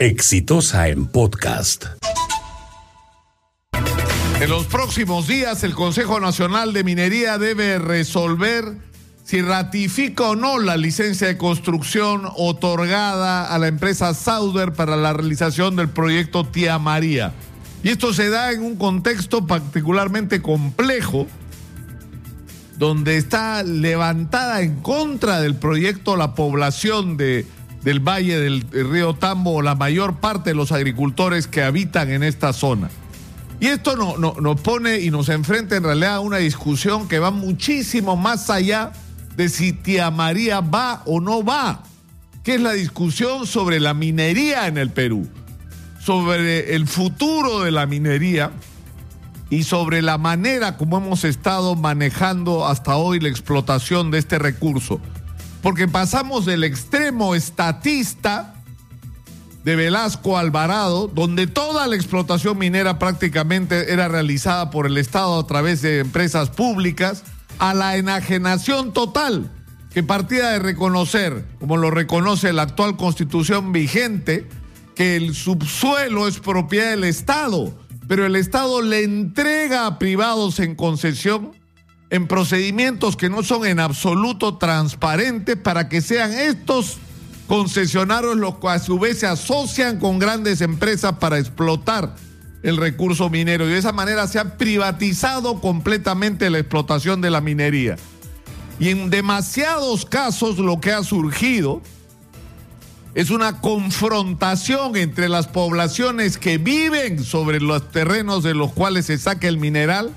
Exitosa en podcast. En los próximos días, el Consejo Nacional de Minería debe resolver si ratifica o no la licencia de construcción otorgada a la empresa Sauder para la realización del proyecto Tía María. Y esto se da en un contexto particularmente complejo, donde está levantada en contra del proyecto la población de, del Valle del Río Tambo, o la mayor parte de los agricultores que habitan en esta zona. Y esto no, nos pone y nos enfrenta en realidad a una discusión que va muchísimo más allá de si Tía María va o no va, que es la discusión sobre la minería en el Perú, sobre el futuro de la minería y sobre la manera como hemos estado manejando hasta hoy la explotación de este recurso. Porque pasamos del extremo estatista, de Velasco Alvarado, donde toda la explotación minera prácticamente era realizada por el Estado a través de empresas públicas, a la enajenación total, que partía de reconocer, como lo reconoce la actual constitución vigente, que el subsuelo es propiedad del Estado, pero el Estado le entrega a privados en concesión en procedimientos que no son en absoluto transparentes para que sean estos concesionarios los que a su vez se asocian con grandes empresas para explotar el recurso minero y de esa manera se ha privatizado completamente la explotación de la minería. Y en demasiados casos lo que ha surgido es una confrontación entre las poblaciones que viven sobre los terrenos de los cuales se saca el mineral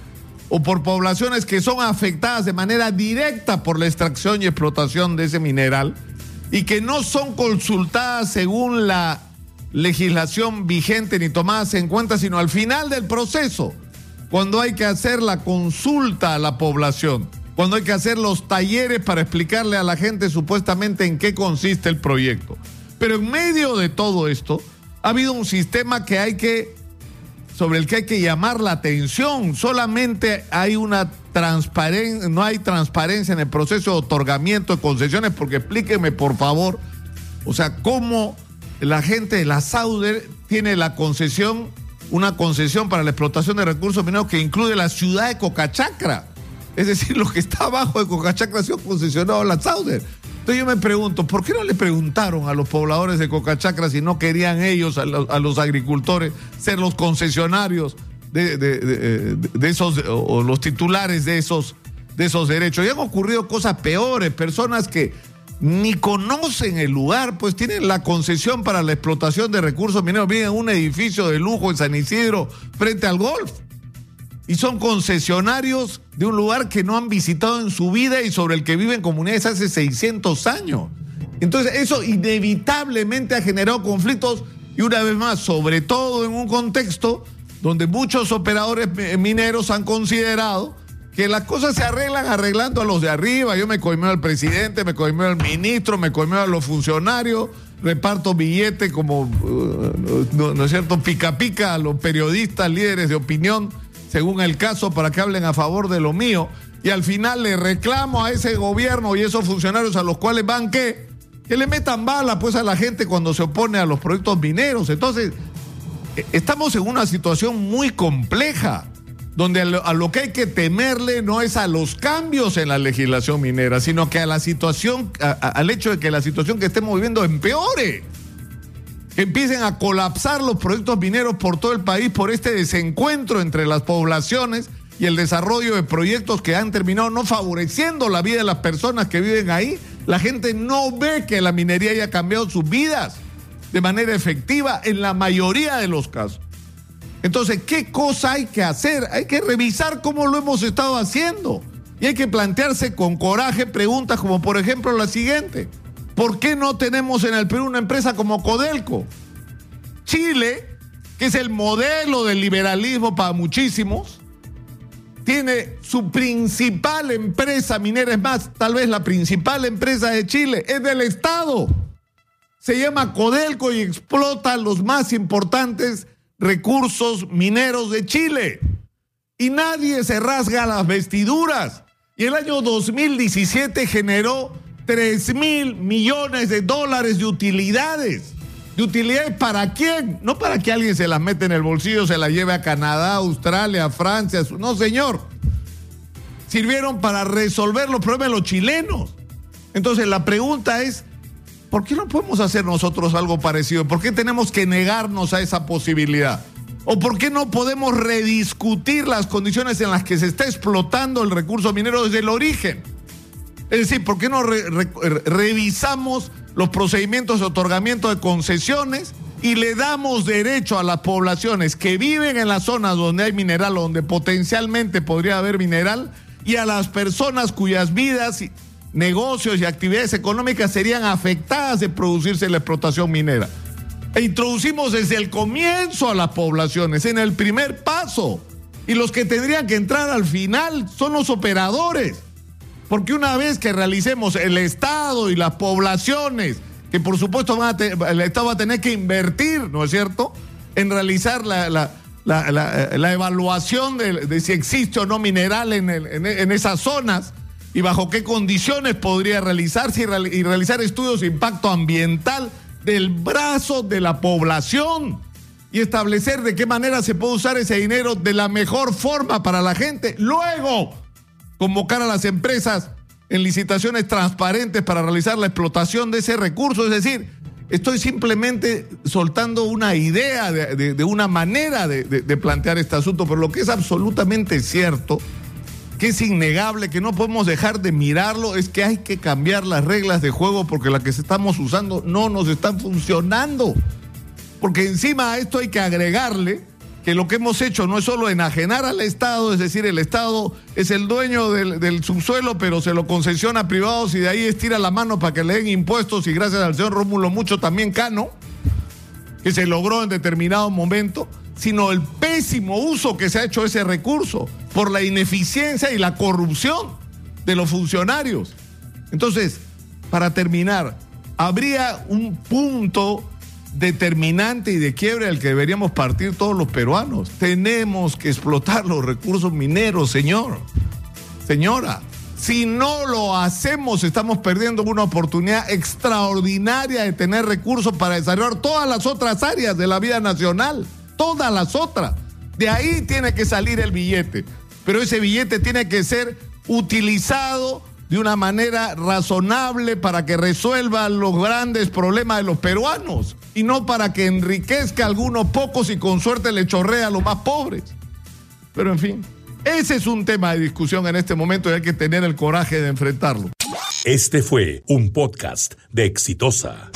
o por poblaciones que son afectadas de manera directa por la extracción y explotación de ese mineral y que no son consultadas según la legislación vigente ni tomadas en cuenta, sino al final del proceso, cuando hay que hacer la consulta a la población, cuando hay que hacer los talleres para explicarle a la gente supuestamente en qué consiste el proyecto. Pero en medio de todo esto, ha habido un sistema que hay que sobre el que hay que llamar la atención. Solamente hay una transparencia, no hay transparencia en el proceso de otorgamiento de concesiones, porque explíqueme por favor, o sea, cómo la gente de la Sauder tiene la concesión, una concesión para la explotación de recursos mineros que incluye la ciudad de Cocachacra. Es decir, lo que está abajo de Cocachacra ha sido concesionado a la Sauder. Entonces yo me pregunto, ¿por qué no le preguntaron a los pobladores de Cocachacra si no querían ellos, a los, agricultores, ser los concesionarios de, esos, o los titulares de esos, de esos derechos? Y han ocurrido cosas peores, personas que ni conocen el lugar, pues tienen la concesión para la explotación de recursos mineros, viven en un edificio de lujo en San Isidro frente al golf y son concesionarios de un lugar que no han visitado en su vida y sobre el que viven comunidades hace 600 años. Entonces eso inevitablemente ha generado conflictos y una vez más, sobre todo en un contexto donde muchos operadores mineros han considerado que las cosas se arreglan arreglando a los de arriba. Yo me coimeo al presidente, me coimeo al ministro, me coimeo a los funcionarios, reparto billetes como, uh, no es cierto?, pica pica a los periodistas, líderes de opinión según el caso, para que hablen a favor de lo mío. Y al final le reclamo a ese gobierno y esos funcionarios a los cuales van que, que le metan bala pues a la gente cuando se opone a los proyectos mineros. Entonces, e, estamos en una situación muy compleja donde a lo, que hay que temerle no es a los cambios en la legislación minera, sino que a la situación, al hecho de que la situación que estemos viviendo empeore empiecen a colapsar los proyectos mineros por todo el país por este desencuentro entre las poblaciones y el desarrollo de proyectos que han terminado no favoreciendo la vida de las personas que viven ahí. La gente no ve que la minería haya cambiado sus vidas de manera efectiva en la mayoría de los casos. Entonces, ¿qué cosa hay que hacer? Hay que revisar cómo lo hemos estado haciendo. Y hay que plantearse con coraje preguntas como por ejemplo la siguiente. ¿Por qué no tenemos en el Perú una empresa como Codelco? Chile, que es el modelo del liberalismo para muchísimos, tiene su principal empresa minera, es más, tal vez la principal empresa de Chile, es del Estado. Se llama Codelco y explota los más importantes recursos mineros de Chile. Y nadie se rasga las vestiduras. Y el año 2017 generó 3 mil millones de dólares de utilidades. ¿De utilidades para quién? No para que alguien se las mete en el bolsillo, se las lleve a Canadá, Australia, Francia. No, señor. Sirvieron para resolver los problemas de los chilenos. Entonces la pregunta es, ¿por qué no podemos hacer nosotros algo parecido? ¿Por qué tenemos que negarnos a esa posibilidad? ¿O por qué no podemos rediscutir las condiciones en las que se está explotando el recurso minero desde el origen? Es decir, ¿por qué no revisamos los procedimientos de otorgamiento de concesiones y le damos derecho a las poblaciones que viven en las zonas donde hay mineral, donde potencialmente podría haber mineral, y a las personas cuyas vidas, negocios y actividades económicas serían afectadas de producirse la explotación minera? E introducimos desde el comienzo a las poblaciones, en el primer paso. Y los que tendrían que entrar al final son los operadores. Porque una vez que realicemos el Estado y las poblaciones, que por supuesto el Estado va a tener que invertir, ¿no es cierto?, en realizar la, evaluación de, si existe o no mineral en, en, esas zonas y bajo qué condiciones podría realizarse y realizar estudios de impacto ambiental del brazo de la población y establecer de qué manera se puede usar ese dinero de la mejor forma para la gente. Luego, convocar a las empresas en licitaciones transparentes para realizar la explotación de ese recurso. Es decir, estoy simplemente soltando una idea de, una manera de, de, plantear este asunto, pero lo que es absolutamente cierto, que es innegable, que no podemos dejar de mirarlo, es que hay que cambiar las reglas de juego porque las que estamos usando no nos están funcionando. Porque encima a esto hay que agregarle que lo que hemos hecho no es solo enajenar al Estado, es decir, el Estado es el dueño del, subsuelo, pero se lo concesiona a privados y de ahí estira la mano para que le den impuestos y gracias al señor Rómulo mucho también Cano, que se logró en determinado momento, sino el pésimo uso que se ha hecho de ese recurso por la ineficiencia y la corrupción de los funcionarios. Entonces, para terminar, habría un punto determinante y de quiebre al que deberíamos partir todos los peruanos. Tenemos que explotar los recursos mineros, señor. Señora, si no lo hacemos, estamos perdiendo una oportunidad extraordinaria de tener recursos para desarrollar todas las otras áreas de la vida nacional. Todas las otras. De ahí tiene que salir el billete. Pero ese billete tiene que ser utilizado de una manera razonable para que resuelva los grandes problemas de los peruanos y no para que enriquezca a algunos pocos y con suerte le chorrea a los más pobres. Pero en fin, ese es un tema de discusión en este momento y hay que tener el coraje de enfrentarlo. Este fue un podcast de Exitosa.